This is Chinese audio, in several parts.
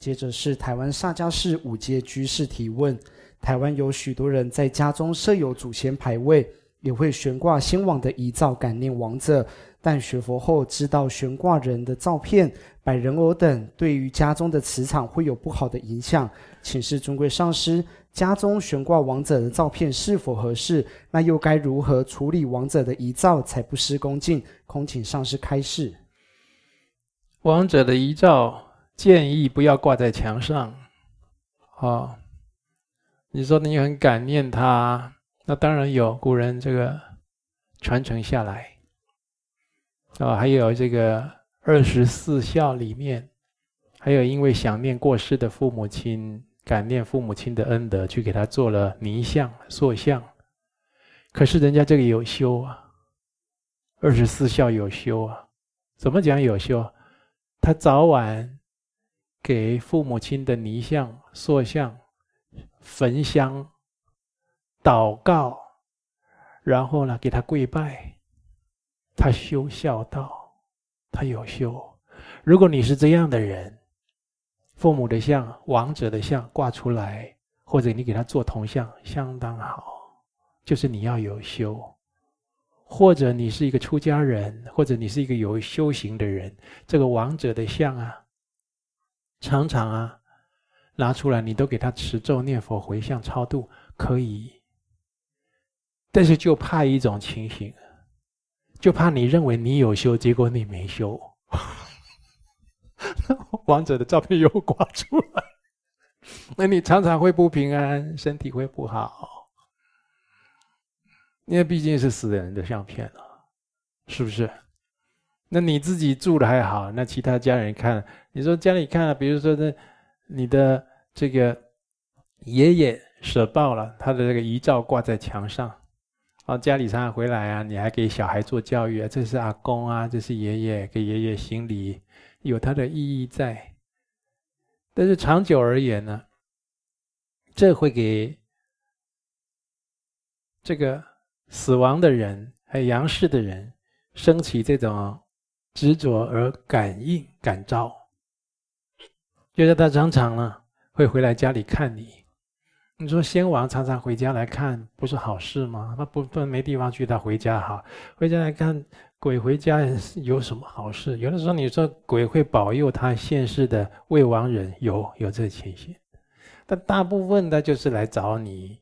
接着是台湾萨迦市五阶居士提问：台湾有许多人在家中设有祖先牌位，也会悬挂先王的遗照感念亡者，但学佛后知道悬挂人的照片、摆人偶等对于家中的磁场会有不好的影响。请示尊贵上师，家中悬挂亡者的照片是否合适？那又该如何处理亡者的遗照才不失恭敬？空请上师开示。亡者的遗照。建议不要挂在墙上，哦，你说你很感念他，那当然有古人这个传承下来，啊，还有这个二十四孝里面，还有因为想念过世的父母亲，感念父母亲的恩德，去给他做了泥像、塑像。可是人家这个有修啊，二十四孝有修啊，怎么讲有修？他早晚。给父母亲的泥像、塑像焚香、祷告，然后呢，给他跪拜，他修孝道，他有修。如果你是这样的人，父母的像、王者的像挂出来，或者你给他做铜像，相当好，就是你要有修。或者你是一个出家人，或者你是一个有修行的人，这个王者的像啊。常常啊，拿出来你都给他持咒念佛回向超度可以，但是就怕一种情形，就怕你认为你有修，结果你没修，王者的照片又挂出来，那你常常会不平安，身体会不好，因为毕竟是死人的相片了，是不是？那你自己住的还好，那其他家人看，你说家里看，比如说这你的这个爷爷舍报了，他的这个遗照挂在墙上，啊，家里常常回来啊，你还给小孩做教育啊，这是阿公啊，这是爷爷，给爷爷行礼，有它的意义在。但是长久而言呢，这会给这个死亡的人还有阳世的人升起这种。执着而感应感召，就是他常常呢会回来家里看你。你说先王常常回家来看，不是好事吗？他不不没地方去，他回家哈，回家来看鬼回家有什么好事？有的时候你说鬼会保佑他现世的未亡人，有有这情形，但大部分的就是来找你，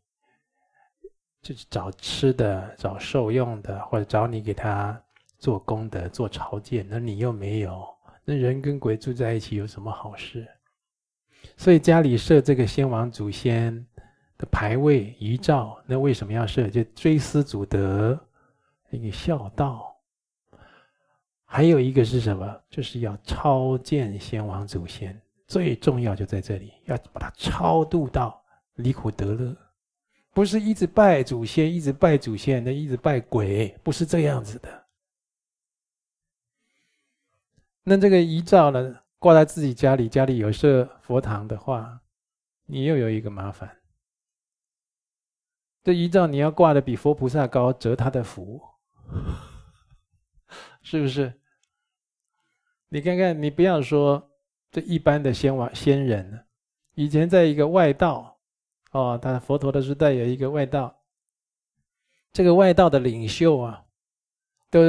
就是找吃的、找受用的，或者找你给他。做功德、做朝见，那你又没有，那人跟鬼住在一起有什么好事？所以家里设这个先王祖先的牌位遗照，那为什么要设？就追思祖德，一个孝道。还有一个是什么？就是要超见先王祖先，最重要就在这里，要把它超度到离苦得乐，不是一直拜祖先，一直拜祖先，那一直拜鬼，不是这样子的。那这个遗照呢，挂在自己家里，家里有设佛堂的话，你又有一个麻烦。这遗照你要挂的比佛菩萨高，折他的福，是不是？你看看，你不要说这一般的仙王仙人，以前在一个外道，哦，他佛陀的时代有一个外道，这个外道的领袖啊，都。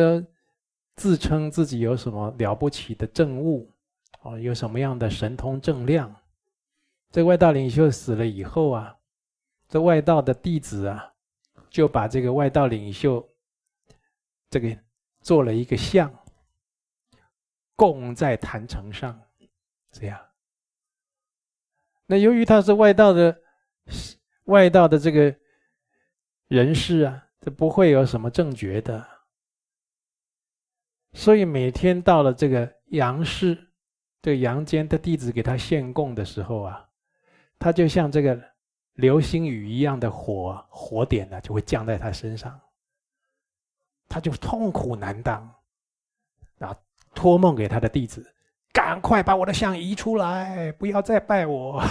自称自己有什么了不起的证悟，哦，有什么样的神通正量？这外道领袖死了以后啊，这外道的弟子啊，就把这个外道领袖这个做了一个像，供在坛城上，这样。那由于他是外道的外道的这个人士啊，这不会有什么正觉的。所以每天到了这个阳世，这个阳间的弟子给他献供的时候啊，他就像这个流星雨一样的火火点呢，就会降在他身上，他就痛苦难当，然后托梦给他的弟子，赶快把我的像移出来，不要再拜我。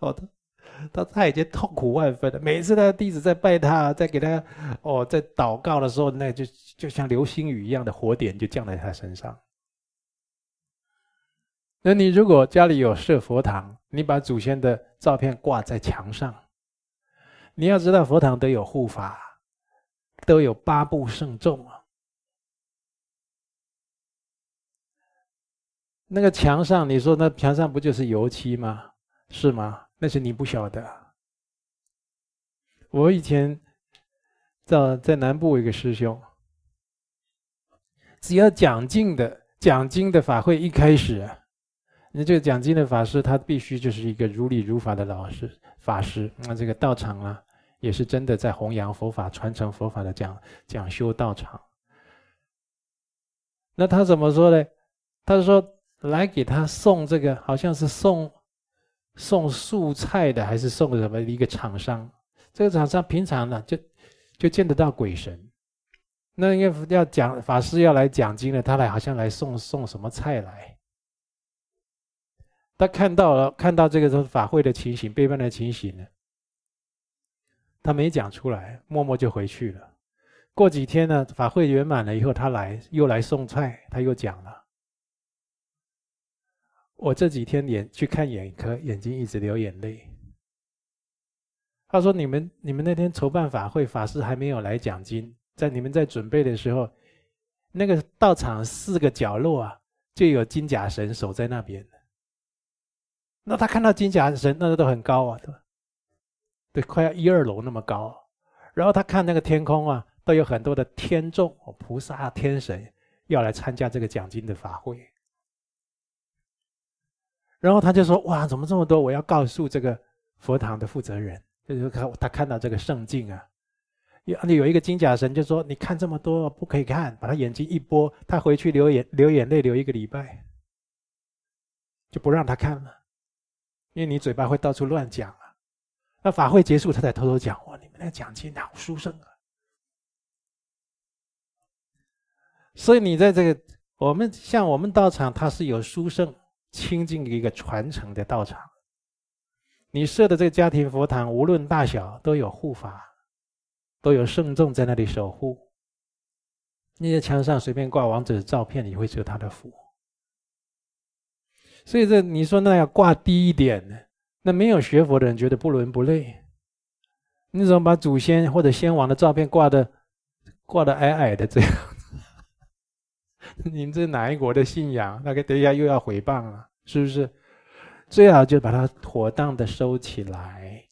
好的。他他已经痛苦万分了。每次他弟子在拜他，在给他哦，在祷告的时候，那就就像流星雨一样的火点就降在他身上。那你如果家里有设佛堂，你把祖先的照片挂在墙上，你要知道佛堂都有护法，都有八部圣众啊。那个墙上，你说那墙上不就是油漆吗？是吗？那是你不晓得。我以前在在南部有一个师兄，只要讲经的讲经的法会一开始啊。那这个讲经的法师，他必须就是一个如理如法的老师法师。那这个道场啊，也是真的在弘扬佛法、传承佛法的讲讲修道场。那他怎么说呢？他说来给他送这个，好像是送送素菜的，还是送什么一个厂商？这个厂商平常呢，就就见得到鬼神。那应该要讲法师要来讲经了，他来好像来送送什么菜来。他看到了，看到这个法会的情形，背叛的情形呢，他没讲出来，默默就回去了。过几天呢，法会圆满了以后，他来又来送菜，他又讲了。我这几天眼去看眼科，眼睛一直流眼泪。他说：“你们你们那天筹办法会，法师还没有来讲经，在你们在准备的时候，那个道场四个角落啊，就有金甲神守在那边。”那他看到金甲神，那个都很高啊，对吧？对，快要一二楼那么高。然后他看那个天空啊，都有很多的天众、菩萨、天神要来参加这个讲经的法会。然后他就说：“哇，怎么这么多？我要告诉这个佛堂的负责人，就是他他看到这个圣境啊，有有一个金甲神就说：你看这么多不可以看，把他眼睛一拨，他回去流眼流眼泪流一个礼拜，就不让他看了。”因为你嘴巴会到处乱讲啊，那法会结束，他才偷偷讲。哇，你们那讲经好殊胜啊！所以你在这个我们像我们道场，它是有殊胜亲近一个传承的道场。你设的这个家庭佛堂，无论大小，都有护法，都有圣众在那里守护。那些墙上随便挂王者的照片，你会折他的福。所以这你说那要挂低一点？那没有学佛的人觉得不伦不类。你怎么把祖先或者先王的照片挂的挂的矮矮的这样？您这哪一国的信仰？那个等一下又要毁谤了，是不是？最好就把它妥当的收起来，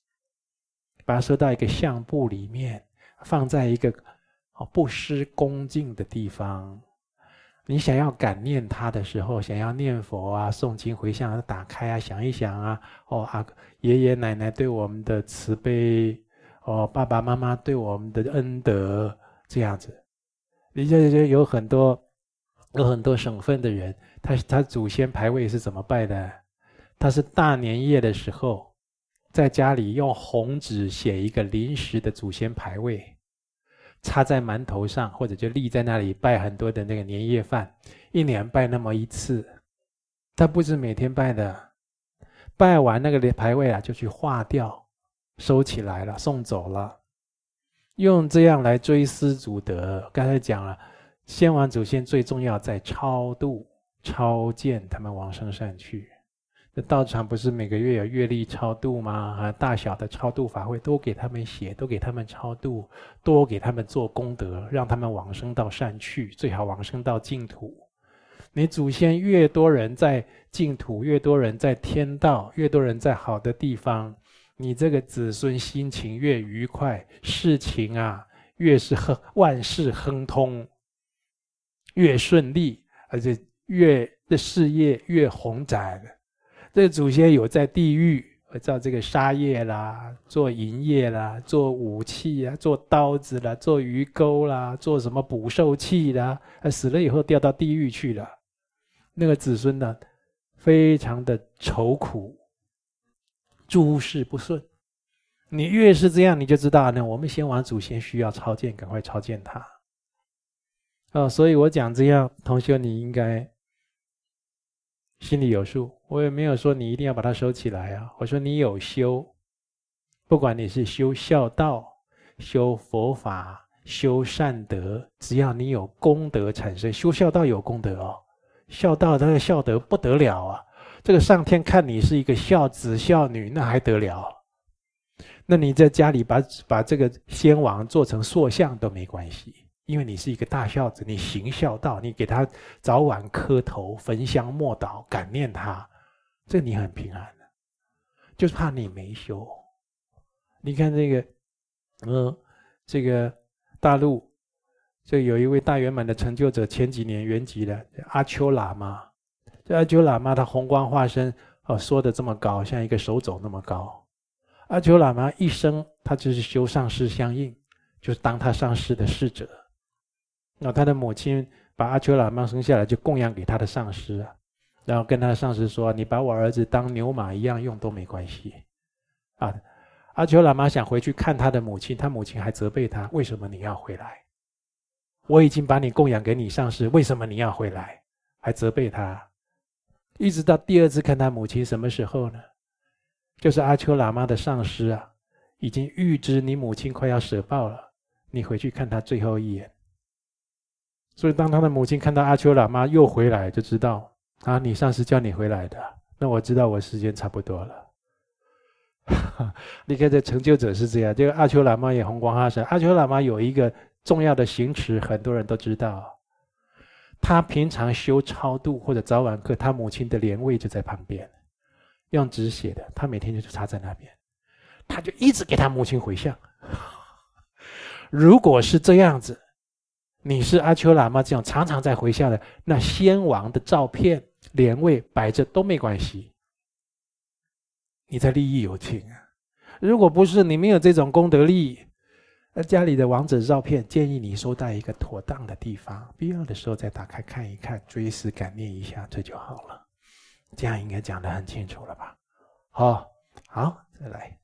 把它收到一个相簿里面，放在一个哦不失恭敬的地方。你想要感念他的时候，想要念佛啊、诵经回向，打开啊，想一想啊，哦啊，爷爷奶奶对我们的慈悲，哦，爸爸妈妈对我们的恩德，这样子。你这这有很多有很多省份的人，他他祖先牌位是怎么拜的？他是大年夜的时候，在家里用红纸写一个临时的祖先牌位。插在馒头上，或者就立在那里拜很多的那个年夜饭，一年拜那么一次，他不是每天拜的，拜完那个牌位啊，就去化掉，收起来了，送走了，用这样来追思祖德。刚才讲了，先王祖先最重要在超度、超荐他们往生善去。这道场不是每个月有月例超度吗？啊，大小的超度法会都给他们写，都给他们超度，多给他们做功德，让他们往生到善去，最好往生到净土。你祖先越多人在净土，越多人在天道，越多人在好的地方，你这个子孙心情越愉快，事情啊越是亨万事亨通，越顺利，而且越的事业越宏展。这个祖先有在地狱造这个杀业啦，做淫业啦，做武器啊，做刀子啦，做鱼钩啦，做什么捕兽器啦，死了以后掉到地狱去了。那个子孙呢，非常的愁苦，诸事不顺。你越是这样，你就知道呢，我们先王祖先需要超荐，赶快超荐他。啊，所以我讲这样，同学你应该。心里有数，我也没有说你一定要把它收起来啊。我说你有修，不管你是修孝道、修佛法、修善德，只要你有功德产生，修孝道有功德哦。孝道他的孝德不得了啊，这个上天看你是一个孝子孝女，那还得了？那你在家里把把这个先王做成塑像都没关系，因为你是一个大孝子，你行孝道，你给他早晚磕头、焚香默祷、感念他，这你很平安的。就是怕你没修。你看这个，嗯，这个大陆，这有一位大圆满的成就者，前几年圆寂的阿丘喇嘛。这阿丘喇嘛他红光化身，哦，说的这么高，像一个手肘那么高。阿丘喇嘛一生他就是修上师相应，就是当他上师的侍者。那他的母亲把阿丘喇嘛生下来，就供养给他的上师啊。然后跟他的上司说：“你把我儿子当牛马一样用都没关系。”啊，阿丘喇嘛想回去看他的母亲，他母亲还责备他：“为什么你要回来？我已经把你供养给你上司，为什么你要回来？”还责备他。一直到第二次看他母亲，什么时候呢？就是阿丘喇嘛的上司啊，已经预知你母亲快要舍报了，你回去看他最后一眼。所以当他的母亲看到阿丘喇嘛又回来，就知道。啊，你上司叫你回来的，那我知道我时间差不多了。你看这成就者是这样，这个阿丘喇嘛也红光化身。阿丘喇嘛有一个重要的行持，很多人都知道。他平常修超度或者早晚课，他母亲的莲位就在旁边，用纸写的，他每天就插在那边，他就一直给他母亲回向。如果是这样子，你是阿丘喇嘛这种常常在回向的，那先王的照片。连位摆着都没关系，你才利益有情啊！如果不是你没有这种功德力，那家里的王者照片建议你收在一个妥当的地方，必要的时候再打开看一看，追思感念一下，这就好了。这样应该讲得很清楚了吧？好，好，再来。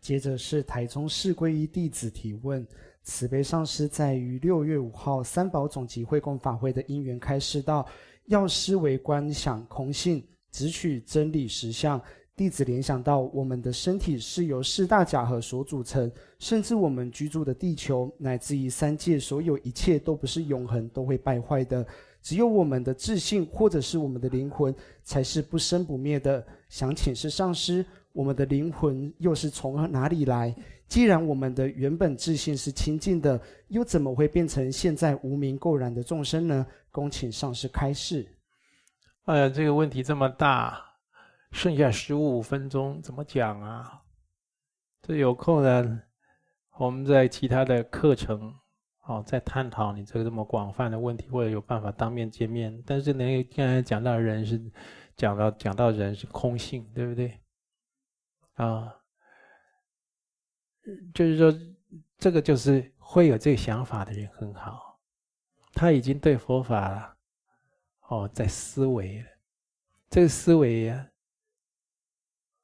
接着是台中市皈依弟子提问：慈悲上师在于六月五号三宝总集会供法会的因缘开示道。要思维观想空性，只取真理实相。弟子联想到，我们的身体是由四大假合所组成，甚至我们居住的地球，乃至于三界，所有一切都不是永恒，都会败坏的。只有我们的自信，或者是我们的灵魂，才是不生不灭的。想请示上师，我们的灵魂又是从哪里来？既然我们的原本自信是清净的，又怎么会变成现在无明垢染的众生呢？恭请上师开示。哎呀，这个问题这么大，剩下十五分钟怎么讲啊？这有空呢，我们在其他的课程，哦，再探讨你这个这么广泛的问题，或者有办法当面见面。但是呢，刚才讲到人是讲到讲到人是空性，对不对？啊。就是说，这个就是会有这个想法的人很好，他已经对佛法哦在思维了，这个思维呀，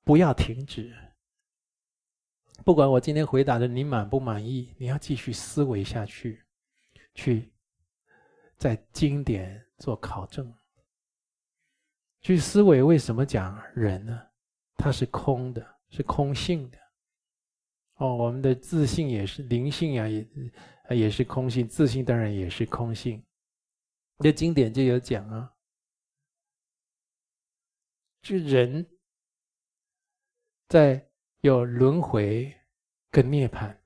不要停止。不管我今天回答的你满不满意，你要继续思维下去，去在经典做考证，去思维为什么讲人呢？他是空的，是空性的。哦，我们的自信也是灵性啊，也也是空性，自信当然也是空性。这经典就有讲啊，就人在有轮回跟涅槃。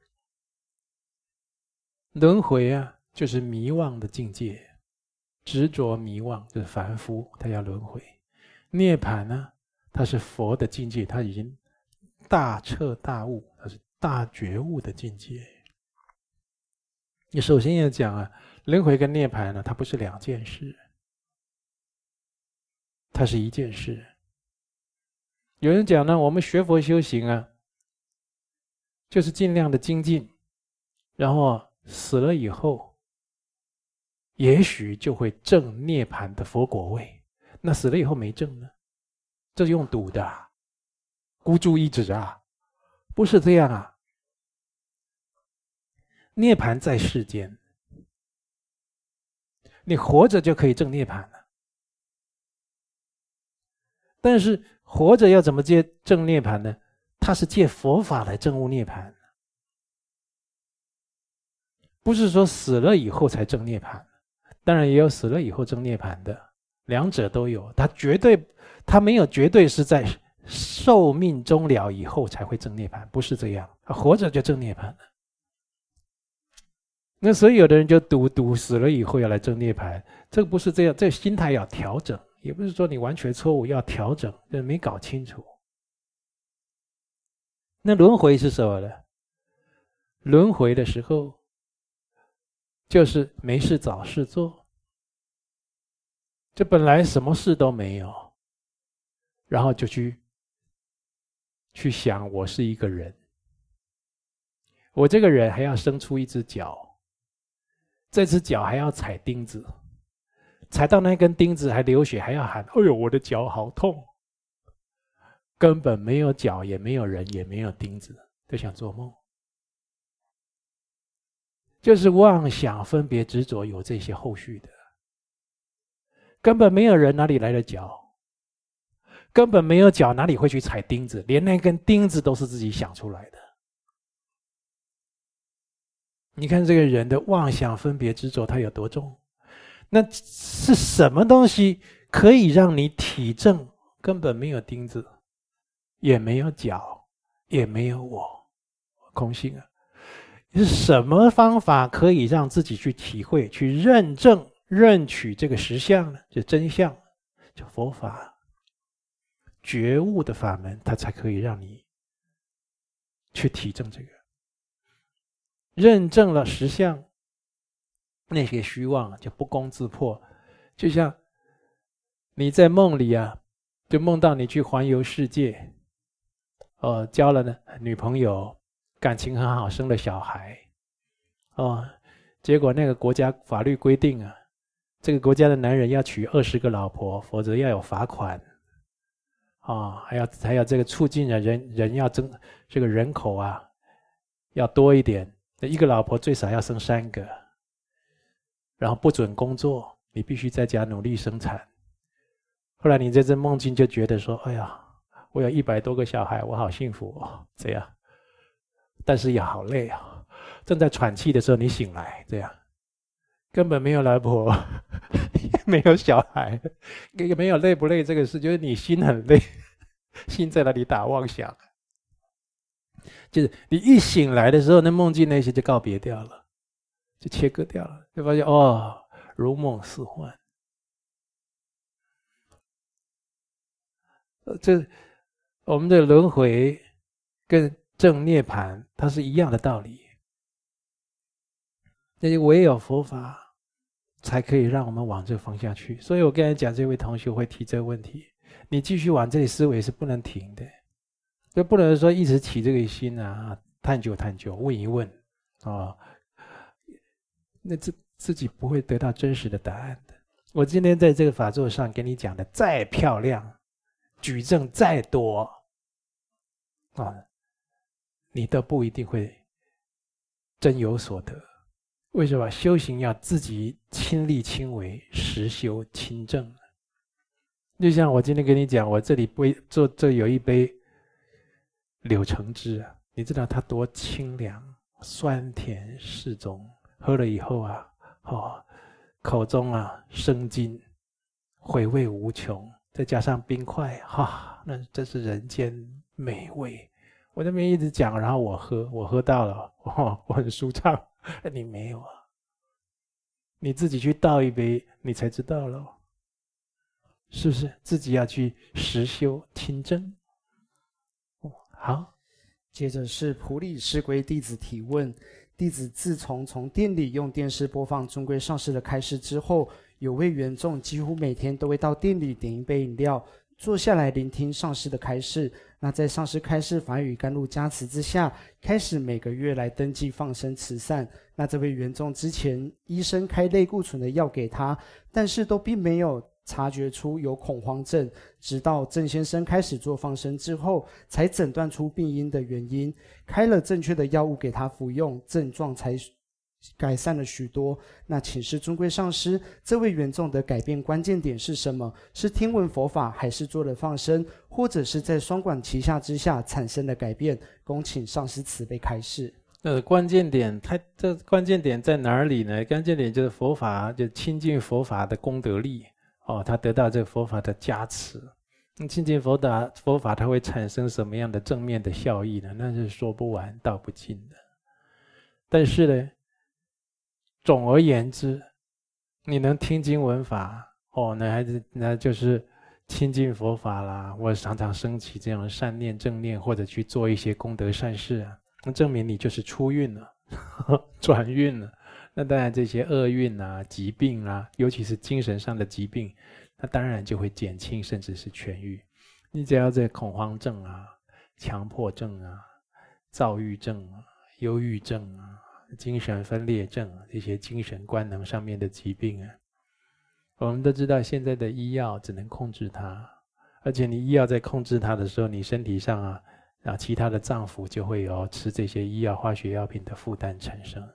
轮回啊，就是迷惘的境界，执着迷惘就是凡夫，他要轮回。涅槃呢，他是佛的境界，他已经大彻大悟，大觉悟的境界，你首先要讲啊，轮回跟涅槃呢，它不是两件事，它是一件事。有人讲呢，我们学佛修行啊，就是尽量的精进，然后死了以后，也许就会证涅槃的佛果位。那死了以后没证呢？这是用赌的，孤注一掷啊！不是这样啊！涅槃在世间，你活着就可以证涅槃了。但是活着要怎么借证涅槃呢？他是借佛法来证悟涅槃，不是说死了以后才证涅槃。当然也有死了以后证涅槃的，两者都有。他绝对。他没有绝对是在寿命终了以后才会证涅槃，不是这样，他活着就证涅槃。那所以有的人就赌赌死了以后要来证涅槃，这个不是这样，这心态要调整，也不是说你完全错误要调整，这没搞清楚。那轮回是什么呢？轮回的时候，就是没事找事做，这本来什么事都没有，然后就去去想我是一个人，我这个人还要生出一只脚。这只脚还要踩钉子，踩到那根钉子还流血，还要喊：“哎呦，我的脚好痛！”根本没有脚，也没有人，也没有钉子，都想做梦。就是妄想、分别、执着，有这些后续的。根本没有人，哪里来的脚？根本没有脚，哪里会去踩钉子？连那根钉子都是自己想出来的。你看这个人的妄想、分别、执着，它有多重？那是什么东西可以让你体证根本没有钉子，也没有脚，也没有我，空性啊？是什么方法可以让自己去体会、去认证、认取这个实相呢？就真相，就佛法觉悟的法门，它才可以让你去体证这个。认证了实相，那些虚妄就不攻自破。就像你在梦里啊，就梦到你去环游世界，哦，交了呢女朋友，感情很好，生了小孩，哦，结果那个国家法律规定啊，这个国家的男人要娶二十个老婆，否则要有罚款，啊、还要还要这个促进人人人要增这个人口啊，要多一点。那一个老婆最少要生三个，然后不准工作，你必须在家努力生产。后来你在这梦境就觉得说：“哎呀，我有一百多个小孩，我好幸福哦。”这样，但是也好累啊。正在喘气的时候，你醒来，这样根本没有老婆，没有小孩，也没有累不累这个事，就是你心很累，心在那里打妄想。就是你一醒来的时候，那梦境那些就告别掉了，就切割掉了，就发现哦，如梦似幻。这我们的轮回跟正涅槃，它是一样的道理。那就唯有佛法才可以让我们往这个方向去。所以我刚才讲，这位同学会提这个问题，你继续往这里思维是不能停的。就不能说一直起这个心啊，探究探究，问一问啊、哦，那自自己不会得到真实的答案的。我今天在这个法座上给你讲的再漂亮，举证再多啊、你都不一定会真有所得。为什么？修行要自己亲力亲为，实修亲证。就像我今天跟你讲，我这里杯做这有一杯。柳橙汁啊，你知道它多清凉，酸甜适中，喝了以后啊，哦，口中啊生津，回味无穷，再加上冰块，哈、那真是人间美味。我这边一直讲，然后我喝，我喝到了，哦，我很舒畅。你没有啊？你自己去倒一杯，你才知道喽，是不是？自己要去实修听证。好，接着是普理师归弟子提问：弟子自从从店里用电视播放尊贵上师的开示之后，有位缘众几乎每天都会到店里点一杯饮料，坐下来聆听上师的开示。那在上师开示法语甘露加持之下，开始每个月来登记放生慈善。那这位缘众之前医生开类固醇的药给他，但是都并没有。察觉出有恐慌症，直到郑先生开始做放生之后，才诊断出病因的原因，开了正确的药物给他服用，症状才改善了许多。那请示尊贵上师，这位缘众的改变关键点是什么？是听闻佛法，还是做了放生，或者是在双管齐下之下产生的改变？恭请上师慈悲开示。呃，关键点，它这关键点在哪里呢？关键点就是佛法，就亲近佛法的功德力。哦，他得到这个佛法的加持，亲近佛法，佛法它会产生什么样的正面的效益呢？那是说不完、道不尽的。但是呢，总而言之，你能听经闻法，哦，那还是那就是亲近佛法啦。或者常常升起这样的善念、正念，或者去做一些功德善事啊，那证明你就是出运了，转运了。那当然，这些厄运啊、疾病啊，尤其是精神上的疾病。那当然就会减轻，甚至是痊愈。你只要在恐慌症啊、强迫症啊、躁郁症啊、忧郁症啊、精神分裂症，这些精神官能上面的疾病啊，我们都知道，现在的医药只能控制它，而且你医药在控制它的时候，你身体上啊啊其他的脏腑就会有吃这些医药化学药品的负担产生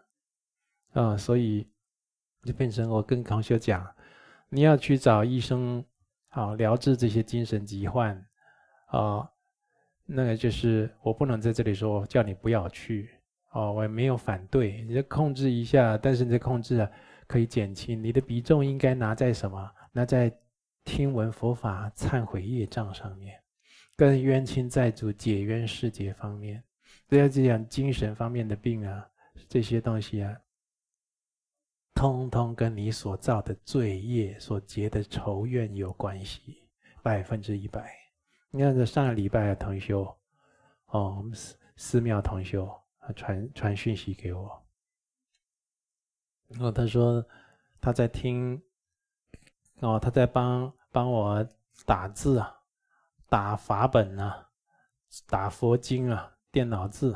啊，所以就变成我跟同学讲。你要去找医生，好疗治这些精神疾患，啊，那个就是我不能在这里说叫你不要去，哦，我也没有反对，你就控制一下，但是你的控制啊可以减轻，你的比重应该拿在什么？拿在听闻佛法、忏悔业障上面，跟冤亲债主解冤释结方面，这样这样精神方面的病啊，这些东西啊。通通跟你所造的罪业、所结的仇怨有关系，百分之一百。你看这上个礼拜的同修，哦，我们寺寺庙同修，传传讯息给我，然后他说他在听，哦，他在帮帮我打字啊，打法本啊，打佛经啊，电脑字，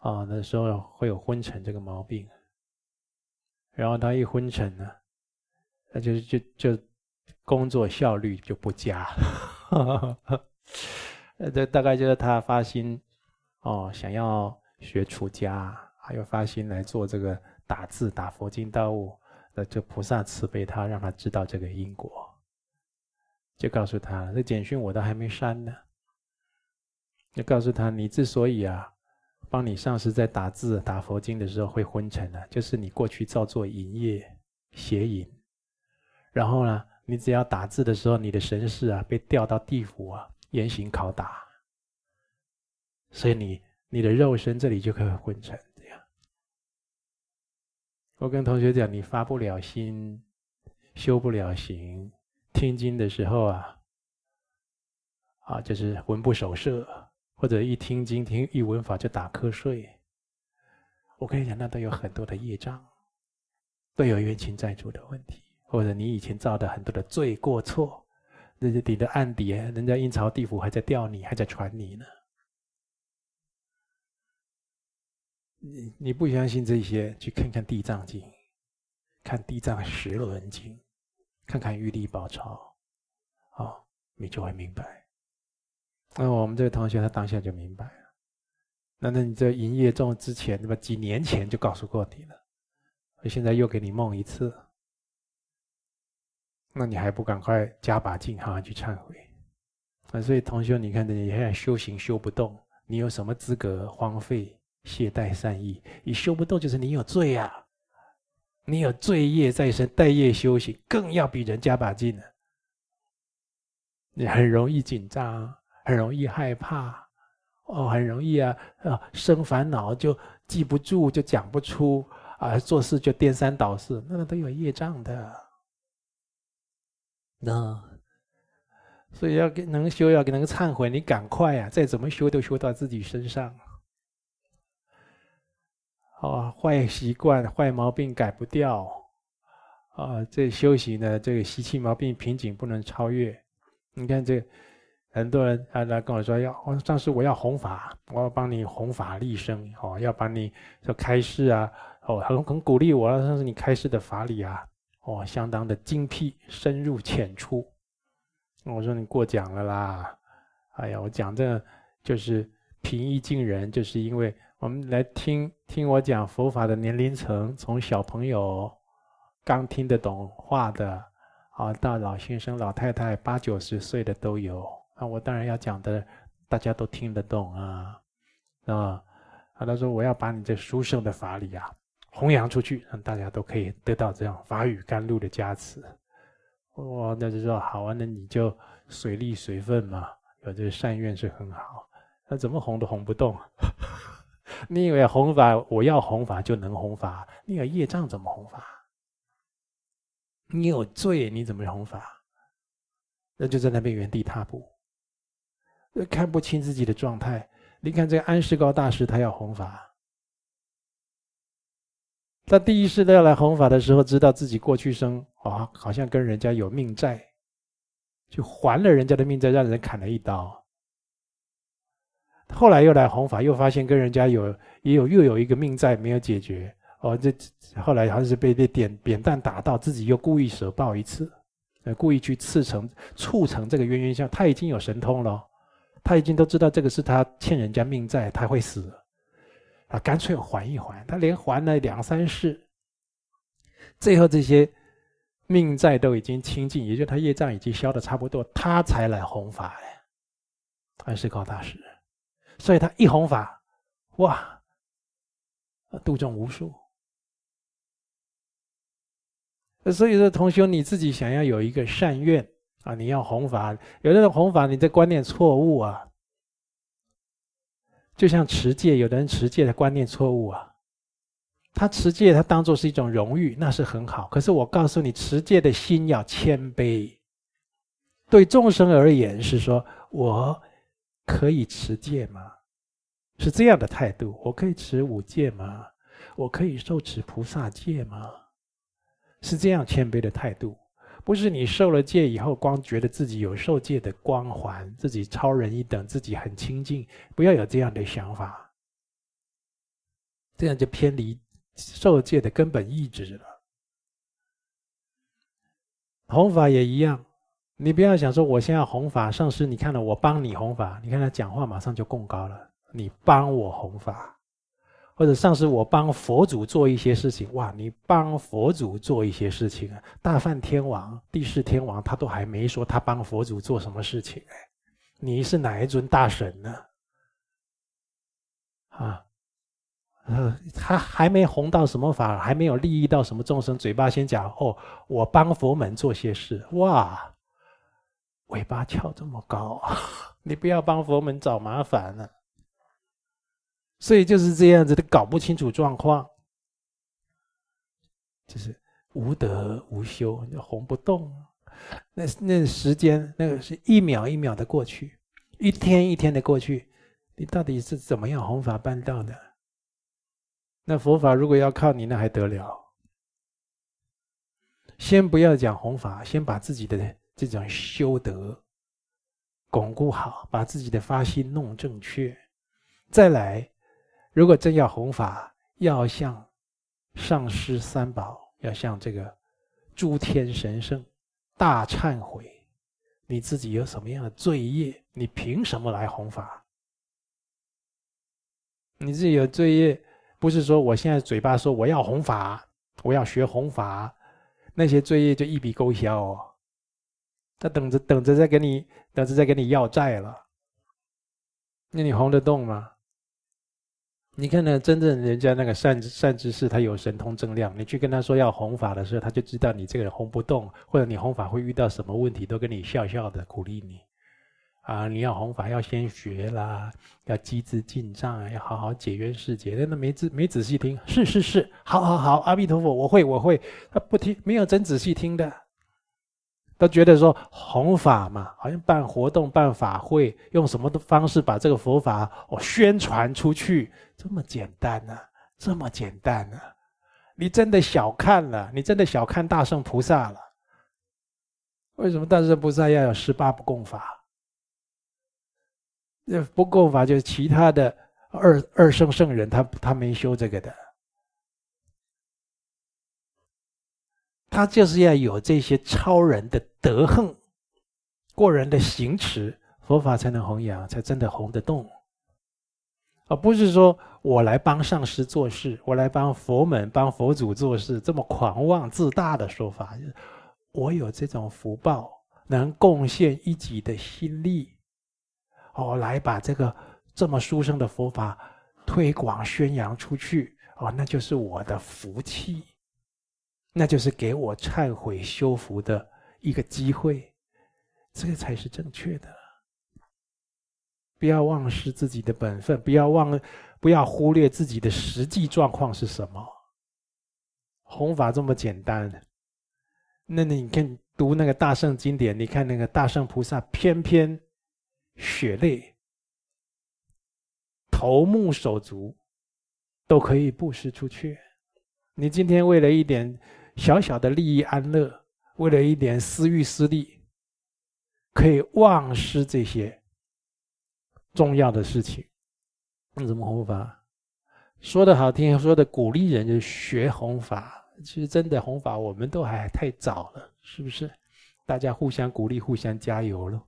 啊，那时候会有昏沉这个毛病。然后他一昏沉呢，那就就就工作效率就不佳，呃，这大概就是他发心哦，想要学出家，还有发心来做这个打字打佛经道务，那就菩萨慈悲他，让他知道这个因果，就告诉他，这简讯我都还没删呢，就告诉他，你之所以啊。帮你上师在打字、打佛经的时候会昏沉啊，就是你过去造作淫业、邪淫，然后呢，你只要打字的时候，你的神识啊被调到地府啊严刑拷打，所以你你的肉身这里就可以昏沉这样。我跟同学讲，你发不了心，修不了行，听经的时候啊，啊就是魂不守舍。或者一听经听一闻法就打瞌睡，我跟你讲，那都有很多的业障，都有冤亲债主的问题，或者你以前造的很多的罪过错，那是你的案底，人家阴曹地府还在调你，还在传你呢。你你不相信这些，去看看《地藏经》，看《地藏十轮经》，看看《玉历宝钞》，哦，你就会明白。那我们这个同学他当下就明白了。那那你在营业中之前，那么几年前就告诉过你了，我现在又给你梦一次，那你还不赶快加把劲，好好去忏悔？啊，所以同学，你看你现在修行修不动，你有什么资格荒废懈怠善意？你修不动，就是你有罪呀、啊，你有罪业在身，待业修行，更要比人加把劲呢。你很容易紧张。很容易害怕，哦，很容易啊，啊，生烦恼就记不住，就讲不出啊，做事就颠三倒四，那个都有业障的。那所以要给能修，要给能忏悔，你赶快啊，再怎么修都修到自己身上。啊，坏习惯、坏毛病改不掉，啊，这修行的这个习气毛病瓶颈不能超越。你看这。很多人啊来跟我说要，我上师我要弘法，我要帮你弘法立生哦，要帮你说开示啊，哦很很鼓励我，上师你开示的法理啊，哦相当的精辟深入浅出。我说你过奖了啦，哎呀我讲这就是平易近人，就是因为我们来听听我讲佛法的年龄层，从小朋友刚听得懂话的啊，到老先生老太太八九十岁的都有。那我当然要讲的，大家都听得懂啊，啊，他说我要把你这殊胜的法理啊弘扬出去，让大家都可以得到这样法语甘露的加持。哇，那就说好啊，那你就随力随分嘛，有这个善愿是很好。那怎么弘都弘不动？你以为弘法，我要弘法就能弘法？你有业障怎么弘法？你有罪，你怎么弘法？那就在那边原地踏步，看不清自己的状态。你看这个安世高大师，他要弘法，他第一世都要来弘法的时候，知道自己过去生啊，好像跟人家有命债，就还了人家的命债，让人砍了一刀。后来又来弘法，又发现跟人家有也有又有一个命债没有解决哦，这后来好像是被被扁扁担打到，自己又故意舍报一次，呃，故意去刺成促成这个冤冤相。他已经有神通了，他已经都知道这个是他欠人家命债，他会死，啊，干脆还一还。他连还了两三世，最后这些命债都已经清净，也就他业障已经消得差不多，他才来弘法哎，安世高大师。所以他一弘法，哇，度众无数。所以说，同学你自己想要有一个善愿啊，你要弘法，有的人弘法，你的观念错误啊。就像持戒，有的人持戒的观念错误啊，他持戒他当做是一种荣誉，那是很好。可是我告诉你，持戒的心要谦卑，对众生而言是说我。可以持戒吗？是这样的态度。我可以持五戒吗？我可以受持菩萨戒吗？是这样谦卑的态度，不是你受了戒以后，光觉得自己有受戒的光环，自己超人一等，自己很清净。不要有这样的想法，这样就偏离受戒的根本意志了。弘法也一样。你不要想说，我现在弘法，上师，你看了我帮你弘法，你看他讲话马上就贡高了。你帮我弘法，或者上师我帮佛祖做一些事情，哇，你帮佛祖做一些事情啊！大梵天王、帝释天王他都还没说他帮佛祖做什么事情，你是哪一尊大神呢？啊，呃，他还没弘到什么法，还没有利益到什么众生，嘴巴先讲哦，我帮佛门做些事，哇！尾巴翘这么高，你不要帮佛门找麻烦了。所以就是这样子的，搞不清楚状况，就是无德无修，就弘不动。那那时间，那个是一秒一秒的过去，一天一天的过去，你到底是怎么样弘法办道的？那佛法如果要靠你，那还得了？先不要讲弘法，先把自己的。这种修德巩固好，把自己的发心弄正确，再来，如果真要弘法，要向上师三宝，要向这个诸天神圣大忏悔，你自己有什么样的罪业？你凭什么来弘法？你自己有罪业，不是说我现在嘴巴说我要弘法，我要学弘法，那些罪业就一笔勾销哦。他等着等着再给你，等着再给你要债了。那你弘得动吗？你看呢？真正人家那个善善知识，他有神通正量，你去跟他说要弘法的时候，他就知道你这个人弘不动，或者你弘法会遇到什么问题，都跟你笑笑的鼓励你。啊，你要弘法要先学啦，要积资净障，要好好解冤释结。那没仔没仔细听，是是是，好好好，阿弥陀佛，我会我会。他不听，没有真仔细听的。都觉得说弘法嘛，好像办活动、办法会，用什么的方式把这个佛法哦宣传出去，这么简单呢、这么简单呢、你真的小看了，你真的小看大圣菩萨了。为什么大圣菩萨要有十八不共法？那不共法就是其他的二二圣圣人，他他没修这个的。他就是要有这些超人的德行、过人的行持，佛法才能弘扬，才真的弘得动。而不是说我来帮上师做事，我来帮佛门、帮佛祖做事，这么狂妄自大的说法。我有这种福报，能贡献一己的心力，哦，来把这个这么殊胜的佛法推广宣扬出去，哦，那就是我的福气。那就是给我忏悔修福的一个机会，这个才是正确的。不要忘失自己的本分，不要忘，不要忽略自己的实际状况是什么。弘法这么简单，那你看读那个大圣经典，你看那个大圣菩萨偏偏血泪、头目手足都可以布施出去。你今天为了一点小小的利益安乐，为了一点私欲私利，可以忘失这些。重要的事情，那怎么弘法？说的好听，说的鼓励人就学弘法。其实真的弘法，我们都还太早了，是不是？大家互相鼓励，互相加油了。